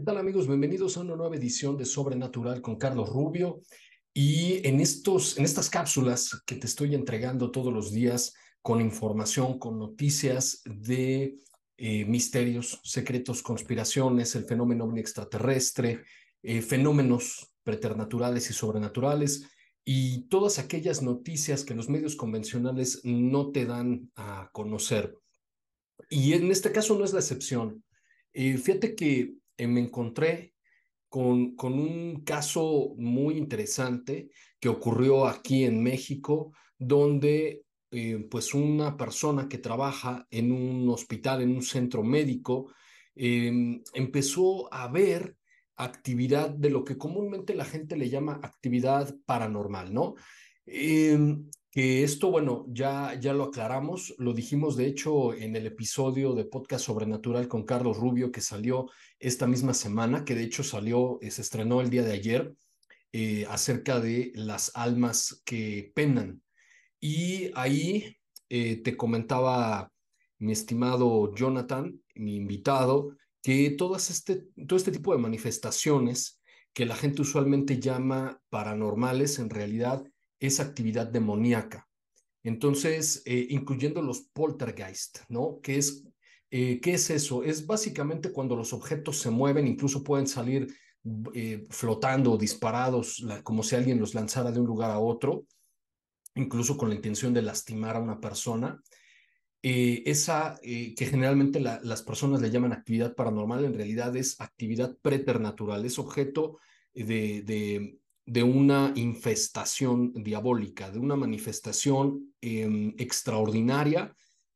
¿Qué tal amigos? Bienvenidos a una nueva edición de Sobrenatural con Carlos Rubio. Y en, estos, en estas cápsulas que te estoy entregando todos los días con información, con noticias de eh, misterios, secretos, conspiraciones, el fenómeno extraterrestre, eh, fenómenos preternaturales y sobrenaturales y todas aquellas noticias que los medios convencionales no te dan a conocer. Y en este caso no es la excepción. Eh, fíjate que me encontré con, con, un caso muy interesante que ocurrió aquí en México, donde eh, pues una persona que trabaja en un hospital, en un centro médico, eh, empezó a ver actividad de lo que comúnmente la gente le llama actividad paranormal, ¿no? Eh, que esto, bueno, ya, ya lo aclaramos, lo dijimos de hecho en el episodio de Podcast Sobrenatural con Carlos Rubio que salió esta misma semana, que de hecho salió, eh, se estrenó el día de ayer, eh, acerca de las almas que penan. Y ahí eh, te comentaba mi estimado Jonathan, mi invitado, que todas este, todo este tipo de manifestaciones que la gente usualmente llama paranormales, en realidad es actividad demoníaca. Entonces, eh, incluyendo los poltergeist, ¿no? ¿Qué es, eh, ¿Qué es eso? Es básicamente cuando los objetos se mueven, incluso pueden salir eh, flotando disparados, como si alguien los lanzara de un lugar a otro, incluso con la intención de lastimar a una persona. esa que generalmente las personas le llaman actividad paranormal, en realidad es actividad preternatural, es objeto de de una infestación diabólica, de una manifestación em, extraordinaria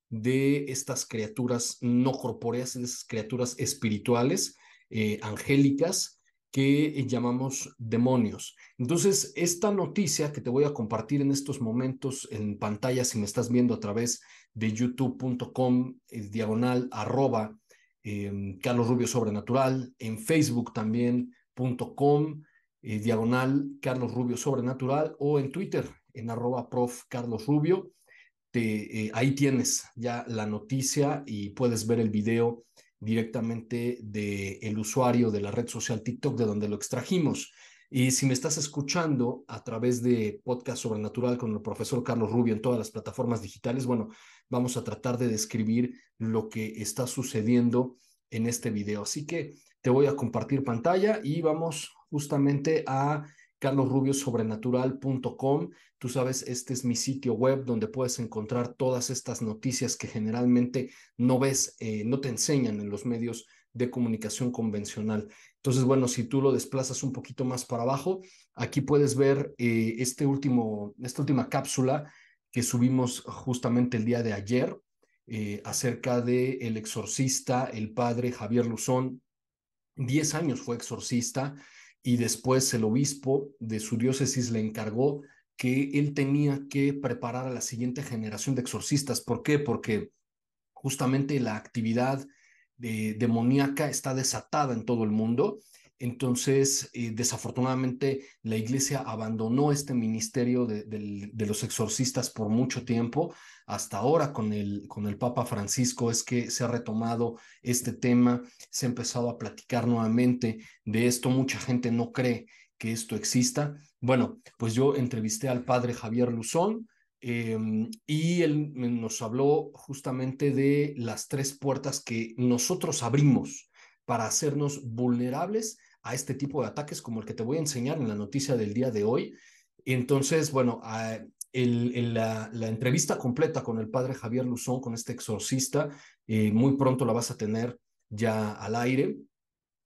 de estas criaturas no corpóreas, de esas criaturas espirituales, eh, angélicas, que llamamos demonios. Entonces, esta noticia que te voy a compartir en estos momentos en pantalla, si me estás viendo a través de youtube.com, eh, diagonal, arroba, em, Carlos Rubio Sobrenatural, en facebook también.com, eh, diagonal Carlos Rubio Sobrenatural o en Twitter en arroba prof Carlos Rubio. Te, eh, ahí tienes ya la noticia y puedes ver el video directamente del el usuario de la red social TikTok de donde lo extrajimos. Y si me estás escuchando a través de Podcast Sobrenatural con el profesor Carlos Rubio en todas las plataformas digitales, bueno, vamos a tratar de describir lo que está sucediendo en este video. Así que te voy a compartir pantalla y vamos justamente a carlosrubiosobrenatural.com. Tú sabes, este es mi sitio web donde puedes encontrar todas estas noticias que generalmente no ves, eh, no te enseñan en los medios de comunicación convencional. Entonces, bueno, si tú lo desplazas un poquito más para abajo, aquí puedes ver eh, este último, esta última cápsula que subimos justamente el día de ayer eh, acerca de el exorcista, el padre Javier Luzón, Diez años fue exorcista y después el obispo de su diócesis le encargó que él tenía que preparar a la siguiente generación de exorcistas. ¿Por qué? Porque justamente la actividad de, demoníaca está desatada en todo el mundo. Entonces, eh, desafortunadamente, la iglesia abandonó este ministerio de, los exorcistas por mucho tiempo hasta ahora con el, Papa Francisco es que se ha retomado este tema, se ha empezado a platicar nuevamente de esto. Mucha gente no cree que esto exista. Bueno, pues yo entrevisté al padre Javier Luzón em, y él nos habló justamente de las tres puertas que nosotros abrimos para hacernos vulnerables a este tipo de ataques como el que te voy a enseñar en la noticia del día de hoy. Entonces, bueno, ah, la, entrevista completa con el padre Javier Luzón, con este exorcista, eh, muy pronto la vas a tener ya al aire.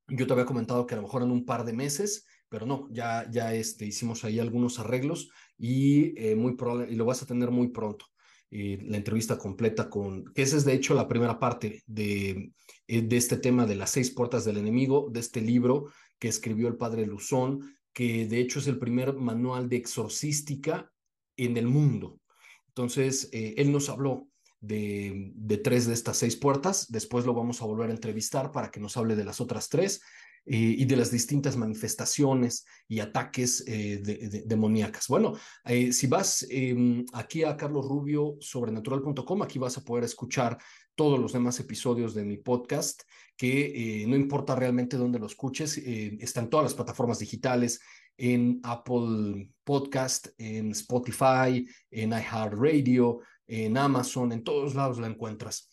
Yo te había comentado que a lo mejor en un par de meses, pero no, ya, ya este, hicimos ahí algunos arreglos y, eh, muy y lo vas a tener muy pronto. Eh, la entrevista completa con, que esa es de hecho la primera parte de, de este tema de las seis puertas del enemigo, de este libro que escribió el padre Luzón, que de hecho es el primer manual de exorcística en el mundo. Entonces, eh, él nos habló de, de, tres de estas seis puertas, después lo vamos a volver a entrevistar para que nos hable de las otras tres eh, y de las distintas manifestaciones y ataques eh, demoníacas. Bueno, si vas em, aquí a Carlos Rubio sobrenatural.com, aquí vas a poder escuchar todos los demás episodios de mi podcast, que no importa realmente dónde lo escuches, están todas las plataformas digitales, en Apple Podcast, en Spotify, en iHeartRadio, en Amazon, en todos lados la encuentras.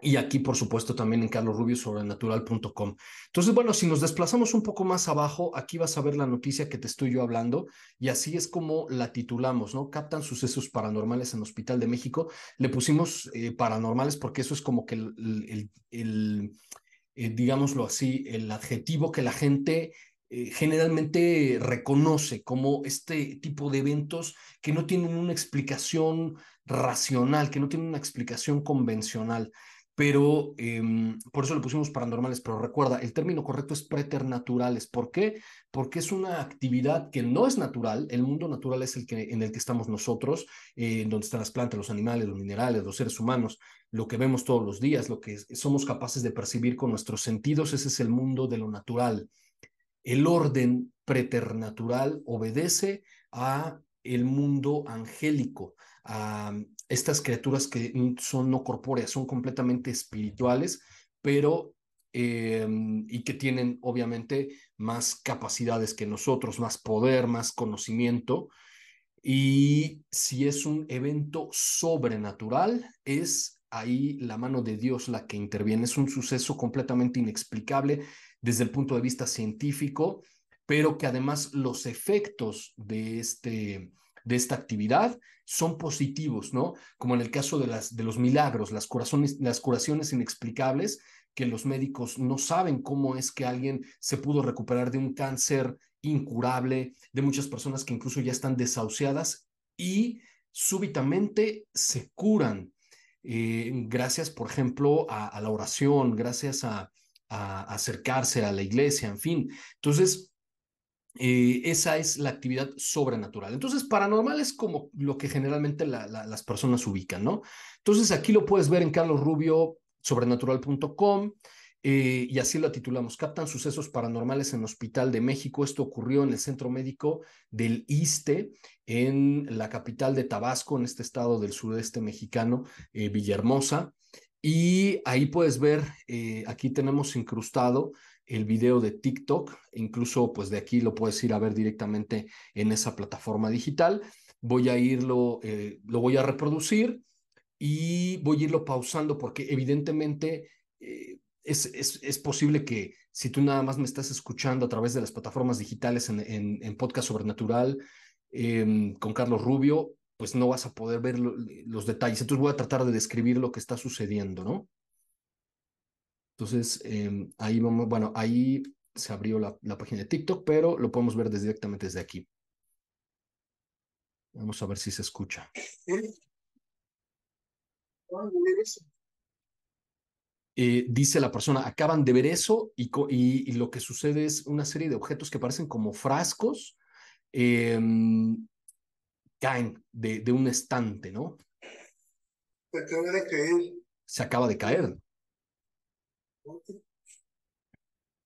Y aquí, por supuesto, también en carlosrubiosobrenatural.com. Entonces, bueno, si nos desplazamos un poco más abajo, aquí vas a ver la noticia que te estoy yo hablando y así es como la titulamos, ¿no? Captan sucesos paranormales en Hospital de México. Le pusimos eh, paranormales porque eso es como que el, el, eh, digámoslo así, el adjetivo que la gente eh, generalmente reconoce como este tipo de eventos que no tienen una explicación racional, que no tienen una explicación convencional. Pero em, por eso le pusimos paranormales, pero recuerda, el término correcto es preternaturales. ¿Por qué? Porque es una actividad que no es natural. El mundo natural es el que, en el que estamos nosotros, eh, en donde están las plantas, los animales, los minerales, los seres humanos, lo que vemos todos los días, lo que somos capaces de percibir con nuestros sentidos, ese es el mundo de lo natural el orden preternatural obedece a el mundo angélico, a estas criaturas que son no corpóreas, son completamente espirituales, pero em, y que tienen obviamente más capacidades que nosotros, más poder, más conocimiento. Y si es un evento sobrenatural, es ahí la mano de Dios la que interviene. Es un suceso completamente inexplicable desde el punto de vista científico, pero que además los efectos de, este, de esta actividad son positivos, ¿no? Como en el caso de, las, de los milagros, las curaciones, las curaciones inexplicables, que los médicos no saben cómo es que alguien se pudo recuperar de un cáncer incurable, de muchas personas que incluso ya están desahuciadas y súbitamente se curan. Eh, gracias, por ejemplo, a la oración, gracias a, a acercarse a la iglesia, en fin. Entonces, eh, esa es la actividad sobrenatural. Entonces, paranormal es como lo que generalmente las personas ubican, ¿no? Entonces, aquí lo puedes ver en Carlos Rubio, sobrenatural.com. Eh, y así lo titulamos, captan sucesos paranormales en Hospital de México. Esto ocurrió en el centro médico del ISTE, en la capital de Tabasco, en este estado del sureste mexicano, eh, Villahermosa. Y ahí puedes ver, eh, aquí tenemos incrustado el video de TikTok, incluso pues de aquí lo puedes ir a ver directamente en esa plataforma digital. Voy a irlo, eh, lo voy a reproducir y voy a irlo pausando porque evidentemente eh, es, es, posible que si tú nada más me estás escuchando a través de las plataformas digitales en, en, en Podcast Sobrenatural em, con Carlos Rubio, pues no vas a poder ver los detalles. Entonces voy a tratar de describir lo que está sucediendo, ¿no? Entonces, em, ahí vamos, bueno, ahí se abrió la, página de TikTok, pero lo podemos ver directamente desde aquí. Vamos a ver si se escucha. Eh, dice la persona, acaban de ver eso y, y, lo que sucede es una serie de objetos que parecen como frascos em, caen de, de un estante, ¿no? Se acaba de caer. Se acaba de caer.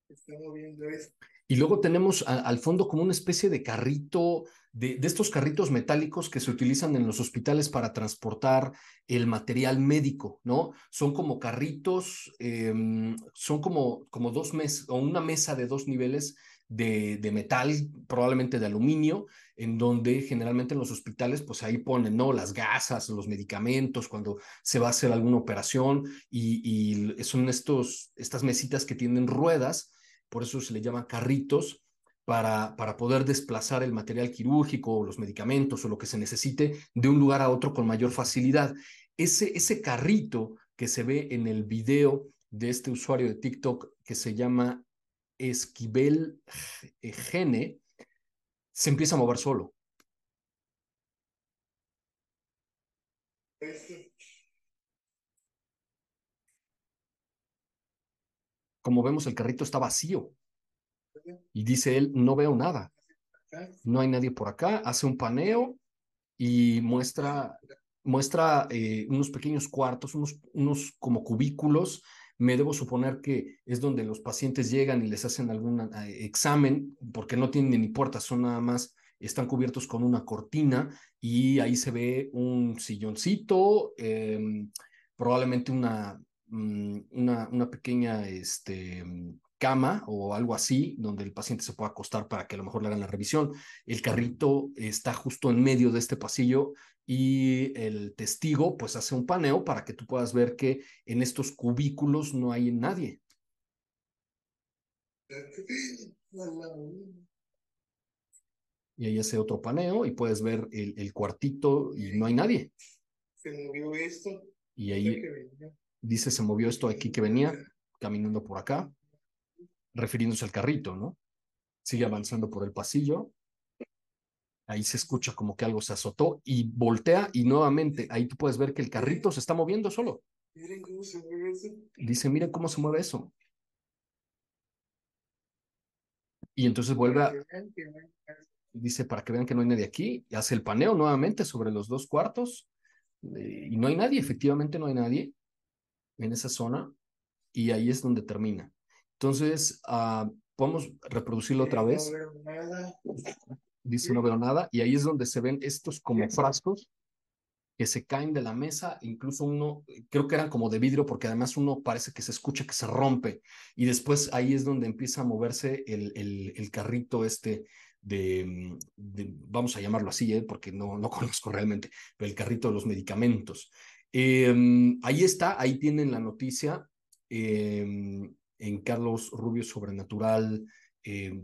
Está moviendo eso. Y luego tenemos al fondo como una especie de carrito, de, estos carritos metálicos que se utilizan en los hospitales para transportar el material médico, ¿no? Son como carritos, eh, son como, como dos mesas o una mesa de dos niveles de, de, metal, probablemente de aluminio, en donde generalmente en los hospitales, pues ahí ponen, ¿no? Las gasas, los medicamentos, cuando se va a hacer alguna operación, y, y son estos, estas mesitas que tienen ruedas, por eso se le llaman carritos, para, para, poder desplazar el material quirúrgico o los medicamentos o lo que se necesite de un lugar a otro con mayor facilidad. Ese, ese carrito que se ve en el video de este usuario de TikTok que se llama Esquivel Gene, se empieza a mover solo. Como vemos, el carrito está vacío. Y dice él, no veo nada. No hay nadie por acá. Hace un paneo y muestra, muestra eh, unos pequeños cuartos, unos, unos como cubículos me debo suponer que es donde los pacientes llegan y les hacen algún eh, examen, porque no tienen ni puertas, son nada más, están cubiertos con una cortina y ahí se ve un silloncito, em, probablemente una, mm, una, una, pequeña este, cama o algo así, donde el paciente se pueda acostar para que a lo mejor le hagan la revisión. El carrito está justo en medio de este pasillo y el testigo pues hace un paneo para que tú puedas ver que en estos cubículos no hay nadie. Y ahí hace otro paneo y puedes ver el, el cuartito y no hay nadie. Se movió esto. Y ahí dice, se movió esto aquí que venía, caminando por acá, refiriéndose al carrito, ¿no? Sigue avanzando por el pasillo ahí se escucha como que algo se azotó y voltea y nuevamente ahí tú puedes ver que el carrito se está moviendo solo. Miren cómo se mueve eso. Dice, miren cómo se mueve eso. Y entonces vuelve a... Dice, para que vean que no hay nadie aquí, y hace el paneo nuevamente sobre los dos cuartos eh, y no hay nadie, efectivamente no hay nadie en esa zona y ahí es donde termina. Entonces, uh, podemos reproducirlo otra vez. dice no veo nada, y ahí es donde se ven estos como frascos que se caen de la mesa, incluso uno, creo que eran como de vidrio, porque además uno parece que se escucha que se rompe, y después ahí es donde empieza a moverse el, el, el carrito este de, de, vamos a llamarlo así, ¿eh? porque no, no conozco realmente, pero el carrito de los medicamentos. Eh, ahí está, ahí tienen la noticia. Eh, en Carlos Rubio Sobrenatural eh.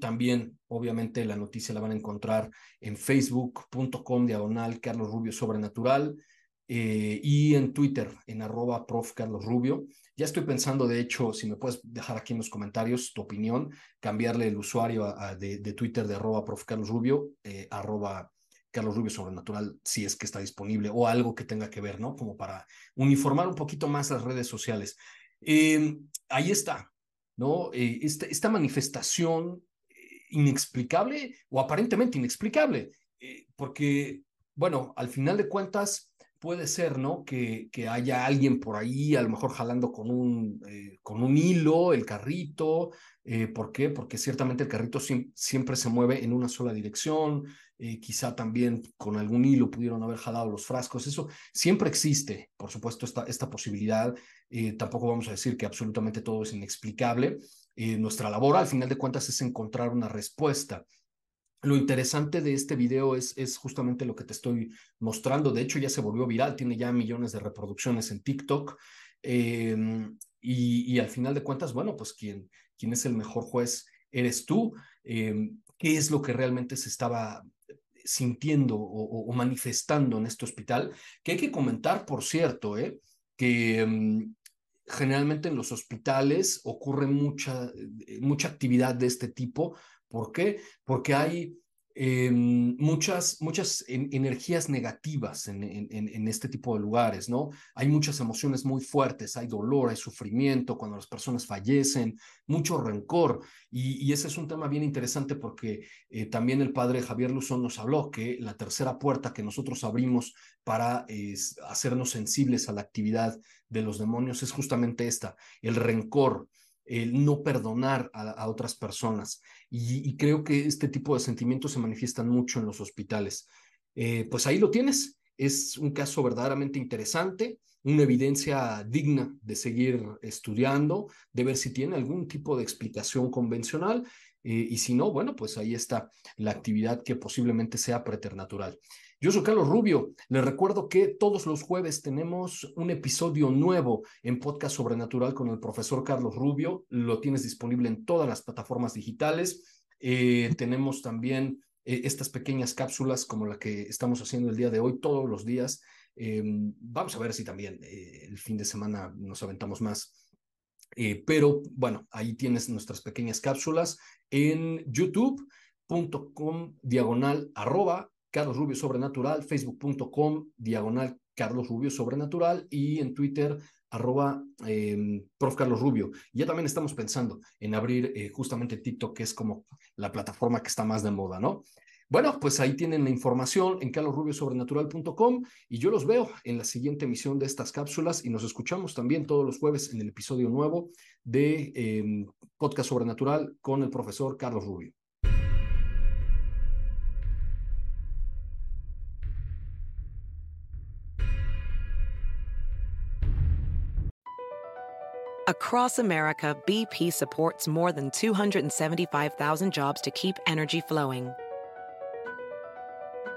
También, obviamente, la noticia la van a encontrar en facebook.com diagonal Carlos Rubio Sobrenatural eh, y en Twitter en arroba prof. Ya estoy pensando, de hecho, si me puedes dejar aquí en los comentarios tu opinión, cambiarle el usuario de, Twitter de arroba prof Carlos Rubio, eh, arroba Carlos Rubio Sobrenatural, si es que está disponible, o algo que tenga que ver, ¿no? Como para uniformar un poquito más las redes sociales. Eh, ahí está, ¿no? Eh, esta, esta, manifestación eh, inexplicable o aparentemente inexplicable, eh, porque, bueno, al final de cuentas puede ser, ¿no? Que, que haya alguien por ahí, a lo mejor jalando con un, eh, con un hilo el carrito. Eh, ¿Por qué? Porque ciertamente el carrito si siempre se mueve en una sola dirección. Eh, quizá también con algún hilo pudieron haber jalado los frascos. Eso siempre existe, por supuesto, esta, esta posibilidad. tampoco vamos a decir que absolutamente todo es inexplicable. nuestra labor, al final de cuentas, es encontrar una respuesta. Lo interesante de este video es, es justamente lo que te estoy mostrando. De hecho, ya se volvió viral, tiene ya millones de reproducciones en TikTok. Eh, y, al final de cuentas, bueno, pues quien, es el mejor juez eres tú. Eh, ¿Qué es lo que realmente se estaba sintiendo o, manifestando en este hospital? Que hay que comentar, por cierto, eh, que um, generalmente en los hospitales ocurre mucha, mucha actividad de este tipo ¿Por qué? Porque hay eh, muchas, muchas en, energías negativas en, en, este tipo de lugares, ¿no? Hay muchas emociones muy fuertes, hay dolor, hay sufrimiento cuando las personas fallecen, mucho rencor. Y, y ese es un tema bien interesante porque eh, también el padre Javier Luzón nos habló que la tercera puerta que nosotros abrimos para eh, hacernos sensibles a la actividad de los demonios es justamente esta, el rencor el no perdonar a, otras personas. Y, y, creo que este tipo de sentimientos se manifiestan mucho en los hospitales. Eh, pues ahí lo tienes. es un caso verdaderamente interesante, una evidencia digna de seguir estudiando, de ver si tiene algún tipo de explicación convencional eh, y si no, bueno, pues ahí está la actividad que posiblemente sea preternatural. Yo soy Carlos Rubio. Les recuerdo que todos los jueves tenemos un episodio nuevo en Podcast Sobrenatural con el profesor Carlos Rubio. Lo tienes disponible en todas las plataformas digitales. Eh, tenemos también eh, estas pequeñas cápsulas como la que estamos haciendo el día de hoy todos los días. Vamos a ver si también el fin de semana nos aventamos más. Pero bueno, ahí tienes nuestras pequeñas cápsulas en youtube.com diagonal arroba Carlos Rubio Sobrenatural, facebook.com, diagonal Carlos Rubio Sobrenatural y en Twitter, arroba em, Prof. Carlos Rubio. Ya también estamos pensando en abrir eh, justamente TikTok, que es como la plataforma que está más de moda, ¿no? Bueno, pues ahí tienen la información en carlosrubiosobrenatural.com y yo los veo en la siguiente emisión de estas cápsulas y nos escuchamos también todos los jueves en el episodio nuevo de em, Podcast Sobrenatural con el profesor Carlos Rubio. Across America, BP supports more than 275,000 jobs to keep energy flowing.